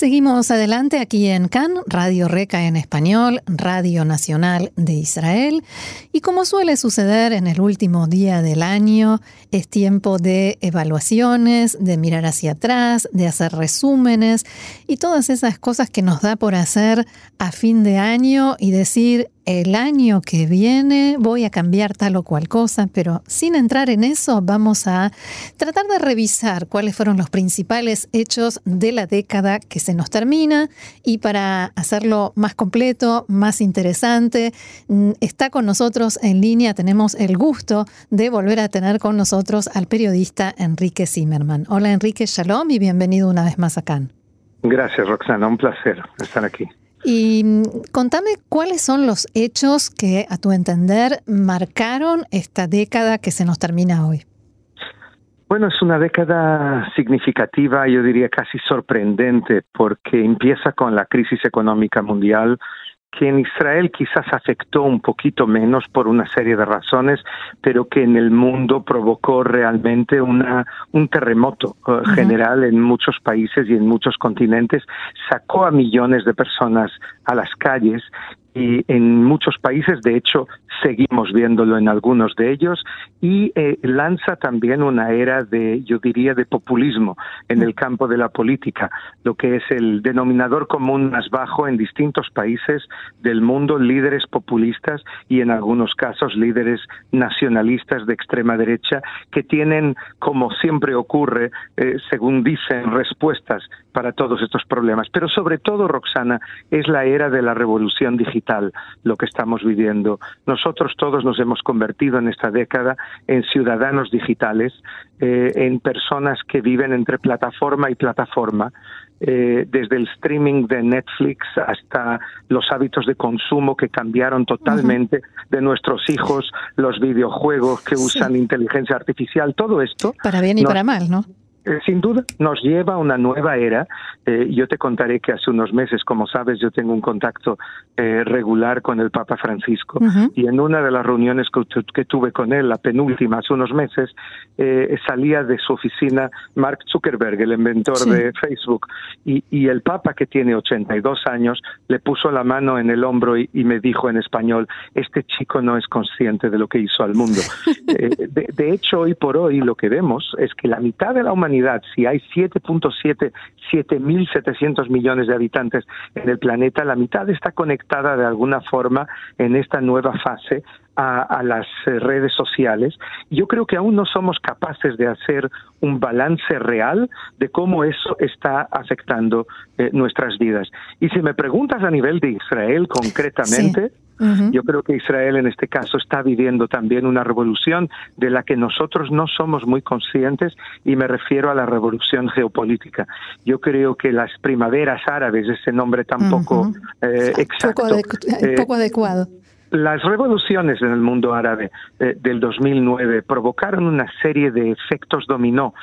Seguimos adelante aquí en CAN, Radio Reca en español, Radio Nacional de Israel. Y como suele suceder en el último día del año, es tiempo de evaluaciones, de mirar hacia atrás, de hacer resúmenes y todas esas cosas que nos da por hacer a fin de año y decir, el año que viene voy a cambiar tal o cual cosa, pero sin entrar en eso vamos a tratar de revisar cuáles fueron los principales hechos de la década que se nos termina y para hacerlo más completo, más interesante, mm, está con nosotros en línea, tenemos el gusto de volver a tener con nosotros al periodista Enrique Zimmerman. Hola Enrique, shalom y bienvenido una vez más acá. Gracias Roxana, un placer estar aquí. Y mm, contame cuáles son los hechos que, a tu entender, marcaron esta década que se nos termina hoy. Bueno, es una década significativa, yo diría casi sorprendente, porque empieza con la crisis económica mundial, que en Israel quizás afectó un poquito menos por una serie de razones, pero que en el mundo provocó realmente una, un terremoto uh, general en muchos países y en muchos continentes, sacó a millones de personas a las calles y en muchos países, de hecho, seguimos viéndolo en algunos de ellos, y eh, lanza también una era de, yo diría, de populismo en el campo de la política, lo que es el denominador común más bajo en distintos países del mundo, líderes populistas y en algunos casos líderes nacionalistas de extrema derecha que tienen, como siempre ocurre, eh, según dicen, respuestas para todos estos problemas. Pero sobre todo, Roxana, es la era de la revolución digital lo que estamos viviendo. Nosotros todos nos hemos convertido en esta década en ciudadanos digitales, eh, en personas que viven entre plataforma y plataforma, eh, desde el streaming de Netflix hasta los hábitos de consumo que cambiaron totalmente de nuestros hijos, los videojuegos que usan inteligencia artificial, todo esto. Para bien y para mal, ¿no? Eh, sin duda, nos lleva a una nueva era. Eh, yo te contaré que hace unos meses, como sabes, yo tengo un contacto eh, regular con el Papa Francisco y en una de las reuniones que, tuve con él, la penúltima, hace unos meses, salía de su oficina Mark Zuckerberg, el inventor de Facebook, y, el Papa, que tiene 82 años, le puso la mano en el hombro y, me dijo en español, este chico no es consciente de lo que hizo al mundo. de, de hecho, hoy por hoy lo que vemos es que la mitad de la humanidad si hay 7.7, 7.700 millones de habitantes en el planeta, la mitad está conectada de alguna forma en esta nueva fase a, las eh, redes sociales. Yo creo que aún no somos capaces de hacer un balance real de cómo eso está afectando eh, nuestras vidas. Y si me preguntas a nivel de Israel concretamente, yo creo que Israel en este caso está viviendo también una revolución de la que nosotros no somos muy conscientes y me refiero a la revolución geopolítica. Yo creo que las primaveras árabes, ese nombre tampoco eh, exacto, poco adecuado las revoluciones en el mundo árabe eh, del 2009 provocaron una serie de efectos dominó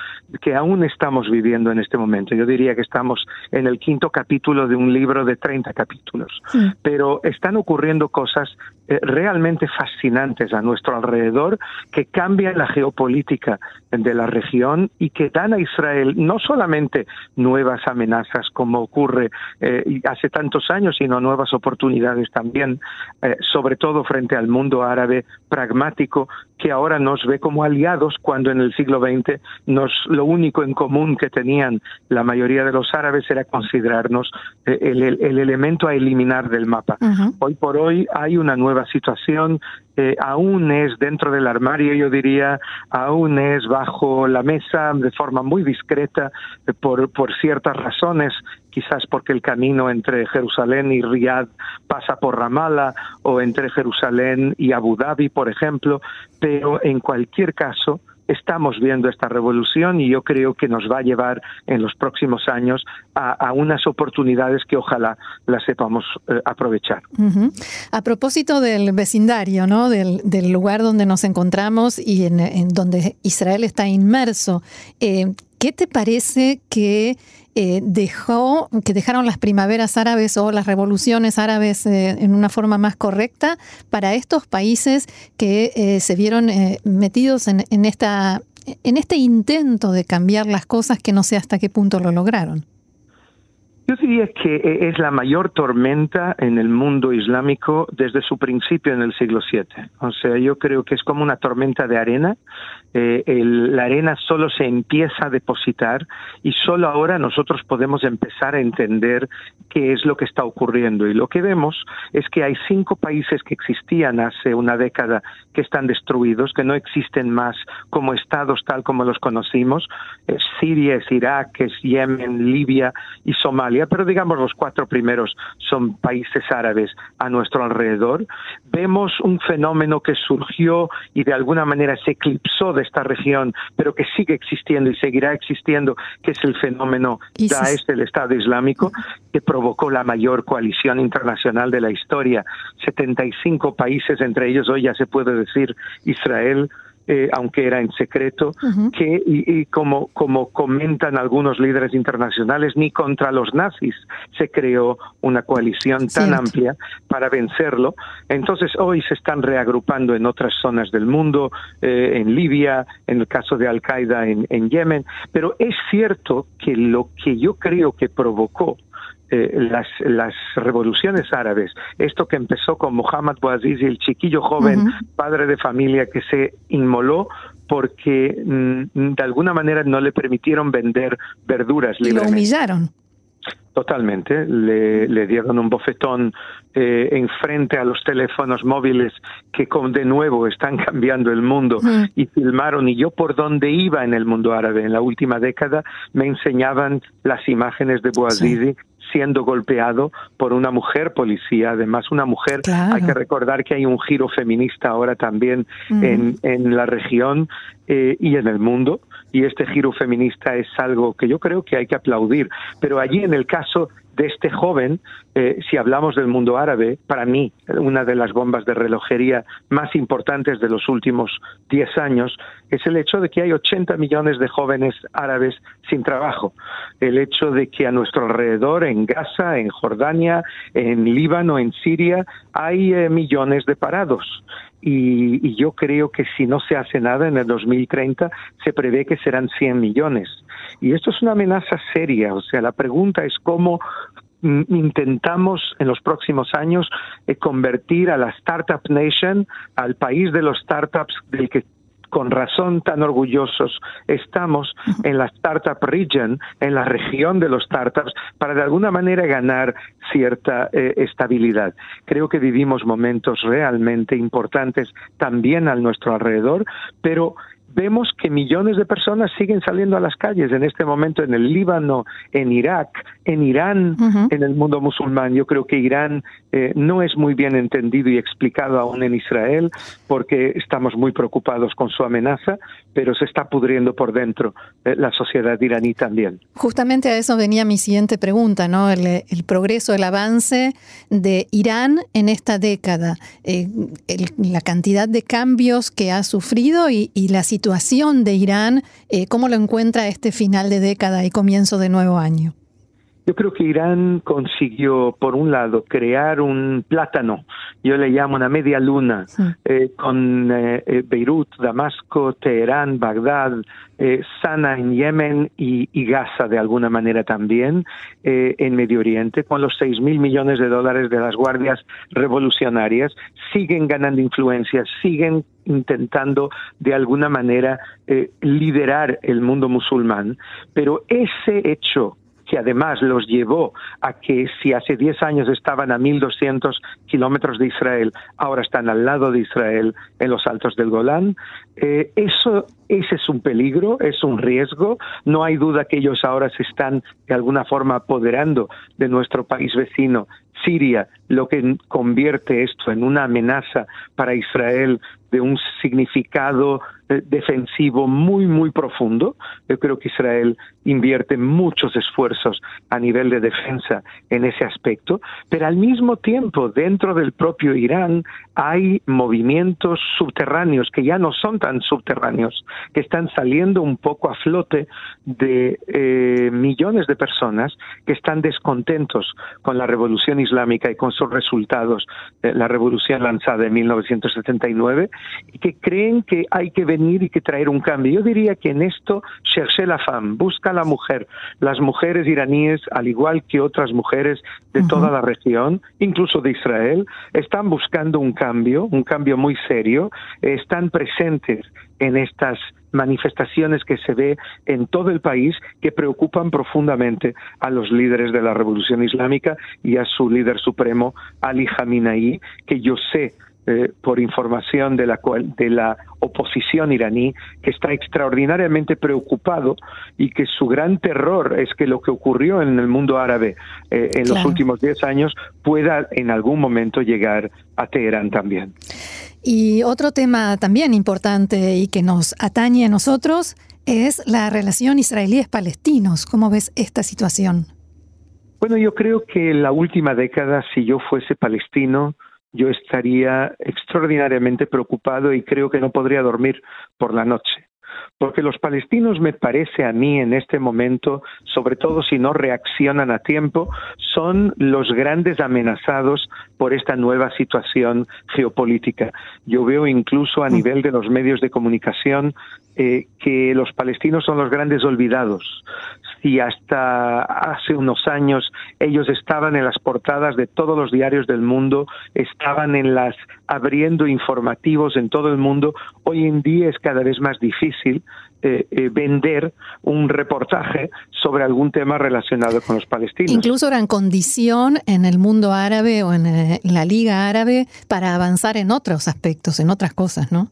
que aún estamos viviendo en este momento. Yo diría que estamos en el quinto capítulo de un libro de 30 capítulos, pero están ocurriendo cosas eh, realmente fascinantes a nuestro alrededor que cambian la geopolítica de la región y que dan a Israel no solamente nuevas amenazas como ocurre eh, hace tantos años, sino nuevas oportunidades también, eh, sobre todo frente al mundo árabe pragmático que ahora nos ve como aliados cuando en el siglo XX nos, lo único en común que tenían la mayoría de los árabes era considerarnos el, elemento a eliminar del mapa. Hoy por hoy hay una nueva situación eh, aún es dentro del armario, yo diría, aún es bajo la mesa de forma muy discreta eh, por, por ciertas razones, quizás porque el camino entre Jerusalén y Riyadh pasa por Ramallah o entre Jerusalén y Abu Dhabi, por ejemplo, pero en cualquier caso, estamos viendo esta revolución y yo creo que nos va a llevar en los próximos años a, unas oportunidades que ojalá las sepamos eh, aprovechar. A propósito del vecindario, ¿no? del, lugar donde nos encontramos y en, donde Israel está inmerso, eh, ¿qué te parece que eh, dejó, que dejaron las primaveras árabes o las revoluciones árabes eh, en una forma más correcta para estos países que eh, se vieron metidos en, esta, en este intento de cambiar las cosas que no sé hasta qué punto lo lograron? Yo diría que es la mayor tormenta en el mundo islámico desde su principio en el siglo VII. O sea, yo creo que es como una tormenta de arena. Eh, la arena solo se empieza a depositar y solo ahora nosotros podemos empezar a entender qué es lo que está ocurriendo. Y lo que vemos es que hay cinco países que existían hace una década que están destruidos, que no existen más como estados tal como los conocimos. Es Siria, es Irak, es Yemen, Libia y Somalia pero digamos los cuatro primeros son países árabes a nuestro alrededor, vemos un fenómeno que surgió y de alguna manera se eclipsó de esta región, pero que sigue existiendo y seguirá existiendo, que es el fenómeno Daesh del Estado Islámico, que provocó la mayor coalición internacional de la historia. 75 países, entre ellos hoy ya se puede decir Israel, eh, aunque era en secreto, que, y, como, como comentan algunos líderes internacionales, ni contra los nazis se creó una coalición tan amplia para vencerlo. Entonces hoy se están reagrupando en otras zonas del mundo, eh, en Libia, en el caso de Al-Qaeda en, en Yemen, pero es cierto que lo que yo creo que provocó eh, las, las revoluciones árabes, esto que empezó con Mohammad Bouazizi, el chiquillo joven, padre de familia que se inmoló porque mm, de alguna manera no le permitieron vender verduras libremente. Lo humillaron. Totalmente, le, le, dieron un bofetón eh, enfrente a los teléfonos móviles que con, de nuevo están cambiando el mundo y filmaron. Y yo por donde iba en el mundo árabe en la última década me enseñaban las imágenes de Bouazizi siendo golpeado por una mujer policía, además una mujer, hay que recordar que hay un giro feminista ahora también en, en la región eh, y en el mundo, y este giro feminista es algo que yo creo que hay que aplaudir, pero allí en el caso de este joven, eh, si hablamos del mundo árabe, para mí, una de las bombas de relojería más importantes de los últimos 10 años es el hecho de que hay 80 millones de jóvenes árabes sin trabajo. El hecho de que a nuestro alrededor, en Gaza, en Jordania, en Líbano, en Siria, hay eh, millones de parados. Y, y, yo creo que si no se hace nada en el 2030 se prevé que serán 100 millones. Y esto es una amenaza seria, o sea, la pregunta es cómo mm, intentamos en los próximos años eh, convertir a la Startup Nation, al país de los startups del que con razón tan orgullosos estamos en la Startup Region, en la región de los startups, para de alguna manera ganar cierta eh, estabilidad. Creo que vivimos momentos realmente importantes también a nuestro alrededor, pero vemos que millones de personas siguen saliendo a las calles en este momento en el Líbano, en Irak, en Irán, en el mundo musulmán. Yo creo que Irán eh, no es muy bien entendido y explicado aún en Israel porque estamos muy preocupados con su amenaza, pero se está pudriendo por dentro eh, la sociedad iraní también. Justamente a eso venía mi siguiente pregunta, ¿no? El, progreso, el avance de Irán en esta década, eh, la cantidad de cambios que ha sufrido y, y la situación situación de Irán, eh, ¿cómo lo encuentra este final de década y comienzo de nuevo año? Yo creo que Irán consiguió, por un lado, crear un plátano, yo le llamo una media luna, eh, con eh, eh, Beirut, Damasco, Teherán, Bagdad, Sana en Yemen y, y, Gaza de alguna manera también en Medio Oriente, con los seis mil millones de dólares de las guardias revolucionarias, siguen ganando influencia, siguen intentando de alguna manera liderar el mundo musulmán, pero ese hecho que además los llevó a que si hace 10 años estaban a 1.200 kilómetros de Israel, ahora están al lado de Israel en los altos del Golán. Eh, eso ese es un peligro, es un riesgo. No hay duda que ellos ahora se están de alguna forma apoderando de nuestro país vecino Siria, lo que convierte esto en una amenaza para Israel de un significado eh, defensivo muy, muy profundo. Yo creo que Israel invierte muchos esfuerzos a nivel de defensa en ese aspecto, pero al mismo tiempo, dentro del propio Irán hay movimientos subterráneos que ya no son tan subterráneos, que están saliendo un poco a flote de eh, millones de personas que están descontentos con la revolución islámica y con sus resultados, la revolución lanzada en 1979, y que creen que hay que venir y que traer un cambio. Yo diría que en esto, cherche la femme, busca la mujer. Las mujeres iraníes, al igual que otras mujeres de toda la región, incluso de Israel, están buscando un cambio, un cambio muy serio, están presentes en estas manifestaciones que se ve en todo el país que preocupan profundamente a los líderes de la revolución islámica y a su líder supremo Ali Khamenei, que yo sé eh, por información de la, de la oposición iraní, que está extraordinariamente preocupado y que su gran terror es que lo que ocurrió en el mundo árabe eh, en los últimos 10 años pueda en algún momento llegar a Teherán también. Y otro tema también importante y que nos atañe a nosotros es la relación israelíes-palestinos. ¿Cómo ves esta situación? Bueno, yo creo que en la última década, si yo fuese palestino, yo estaría extraordinariamente preocupado y creo que no podría dormir por la noche. Porque los palestinos, me parece a mí en este momento, sobre todo si no reaccionan a tiempo, son los grandes amenazados por esta nueva situación geopolítica. Yo veo incluso a nivel de los medios de comunicación eh, que los palestinos son los grandes olvidados y hasta hace unos años ellos estaban en las portadas de todos los diarios del mundo, estaban en las abriendo informativos en todo el mundo. Hoy en día es cada vez más difícil eh, eh, vender un reportaje sobre algún tema relacionado con los palestinos. Incluso eran condición en el mundo árabe o en eh, la Liga Árabe para avanzar en otros aspectos, en otras cosas, ¿no?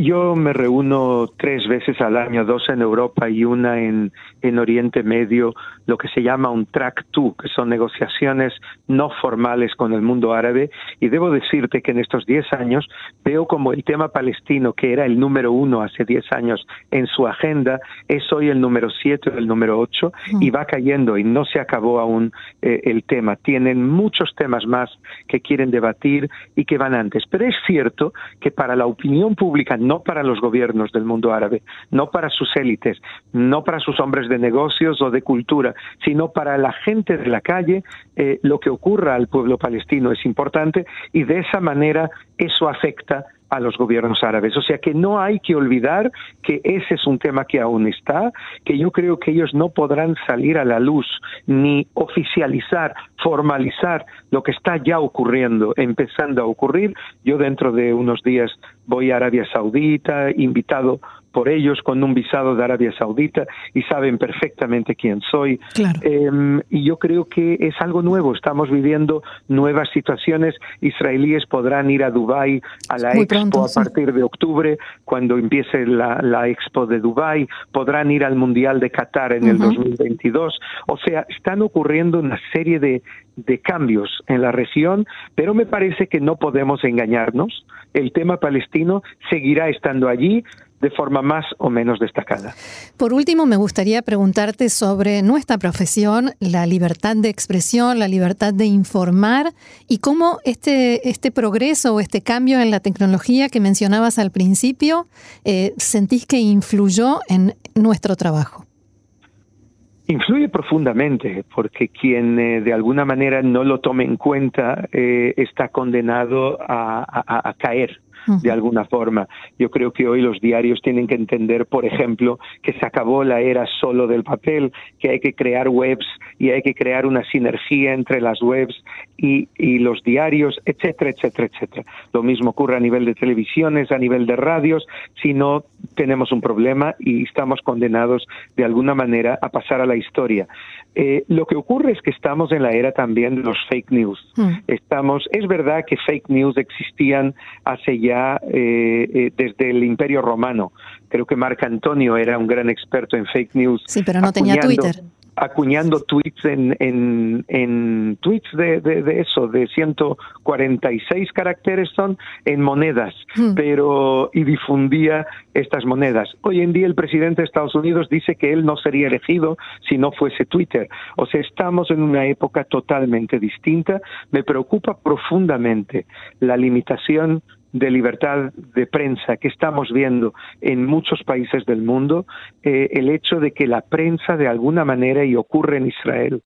Yo me reúno tres veces al año, dos en Europa y una en, en Oriente Medio, lo que se llama un track two, que son negociaciones no formales con el mundo árabe. Y debo decirte que en estos diez años veo como el tema palestino, que era el número uno hace diez años en su agenda, es hoy el número siete o el número ocho y va cayendo y no se acabó aún eh, el tema. Tienen muchos temas más que quieren debatir y que van antes. Pero es cierto que para la opinión pública no para los gobiernos del mundo árabe, no para sus élites, no para sus hombres de negocios o de cultura, sino para la gente de la calle, eh, lo que ocurra al pueblo palestino es importante y de esa manera eso afecta a los gobiernos árabes. O sea que no hay que olvidar que ese es un tema que aún está, que yo creo que ellos no podrán salir a la luz ni oficializar, formalizar lo que está ya ocurriendo, empezando a ocurrir. Yo dentro de unos días voy a Arabia Saudita, invitado por ellos con un visado de Arabia Saudita y saben perfectamente quién soy. Em, y yo creo que es algo nuevo. Estamos viviendo nuevas situaciones. Israelíes podrán ir a Dubái a la Expo a partir de octubre, cuando empiece la, la, Expo de Dubái. Podrán ir al Mundial de Qatar en el 2022. O sea, están ocurriendo una serie de, de cambios en la región, pero me parece que no podemos engañarnos. El tema palestino seguirá estando allí de forma más o menos destacada. Por último, me gustaría preguntarte sobre nuestra profesión, la libertad de expresión, la libertad de informar y cómo este, este progreso o este cambio en la tecnología que mencionabas al principio eh, sentís que influyó en nuestro trabajo. Influye profundamente porque quien eh, de alguna manera no lo tome en cuenta eh, está condenado a caer de alguna forma. Yo creo que hoy los diarios tienen que entender, por ejemplo, que se acabó la era solo del papel, que hay que crear webs y hay que crear una sinergia entre las webs y, y los diarios, etcétera, etcétera, etcétera. Lo mismo ocurre a nivel de televisiones, a nivel de radios, si no tenemos un problema y estamos condenados de alguna manera a pasar a la historia. Eh, lo que ocurre es que estamos en la era también de los fake news. Mm. Estamos, es verdad que fake news existían hace ya eh, eh, desde el Imperio Romano. Creo que Marco Antonio era un gran experto en fake news. Sí, pero no tenía Twitter acuñando tweets en, en, en tweets de, de, eso, de 146 caracteres son en monedas, hmm. pero y difundía estas monedas. Hoy en día el presidente de Estados Unidos dice que él no sería elegido si no fuese Twitter. O sea, estamos en una época totalmente distinta. Me preocupa profundamente la limitación de libertad de prensa que estamos viendo en muchos países del mundo, eh, el hecho de que la prensa de alguna manera, y ocurre en Israel,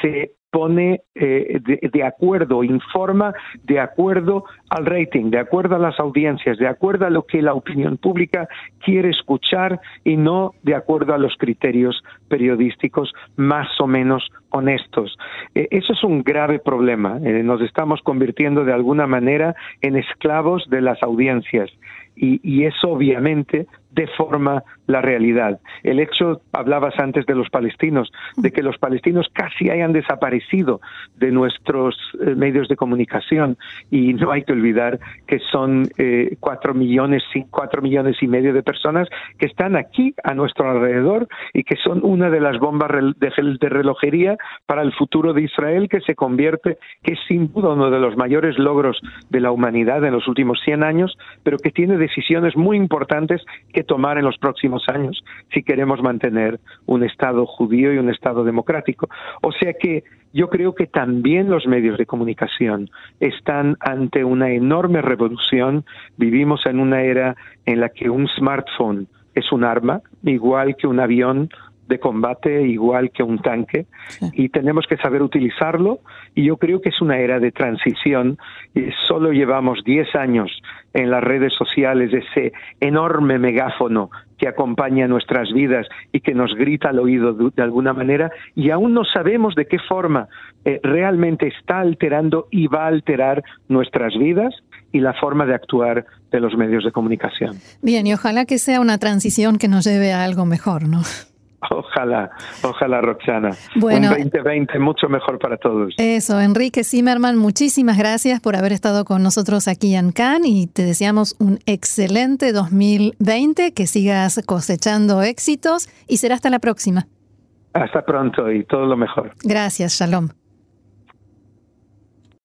se pone eh, de, acuerdo, informa de acuerdo al rating, de acuerdo a las audiencias, de acuerdo a lo que la opinión pública quiere escuchar y no de acuerdo a los criterios periodísticos más o menos honestos. Eh, eso es un grave problema. Eh, nos estamos convirtiendo de alguna manera en esclavos de las audiencias y, y eso obviamente deforma la realidad. El hecho, hablabas antes de los palestinos, de que los palestinos casi hayan desaparecido de nuestros eh, medios de comunicación y no hay que olvidar que son eh, cuatro millones, cuatro millones y medio de personas que están aquí a nuestro alrededor y que son una de las bombas de, relojería para el futuro de Israel que se convierte, que es sin duda uno de los mayores logros de la humanidad en los últimos 100 años, pero que tiene decisiones muy importantes que tomar en los próximos años si queremos mantener un Estado judío y un Estado democrático. O sea que yo creo que también los medios de comunicación están ante una enorme revolución. Vivimos en una era en la que un smartphone es un arma, igual que un avión de combate igual que un tanque y tenemos que saber utilizarlo y yo creo que es una era de transición y solo llevamos 10 años en las redes sociales ese enorme megáfono que acompaña nuestras vidas y que nos grita al oído de, alguna manera y aún no sabemos de qué forma eh, realmente está alterando y va a alterar nuestras vidas y la forma de actuar de los medios de comunicación. Bien, y ojalá que sea una transición que nos lleve a algo mejor, ¿no? Ojalá, ojalá, Roxana. Bueno, Un 2020 mucho mejor para todos. Eso, Enrique Zimmerman, muchísimas gracias por haber estado con nosotros aquí en Cannes y te deseamos un excelente 2020, que sigas cosechando éxitos y será hasta la próxima. Hasta pronto y todo lo mejor. Gracias, Shalom.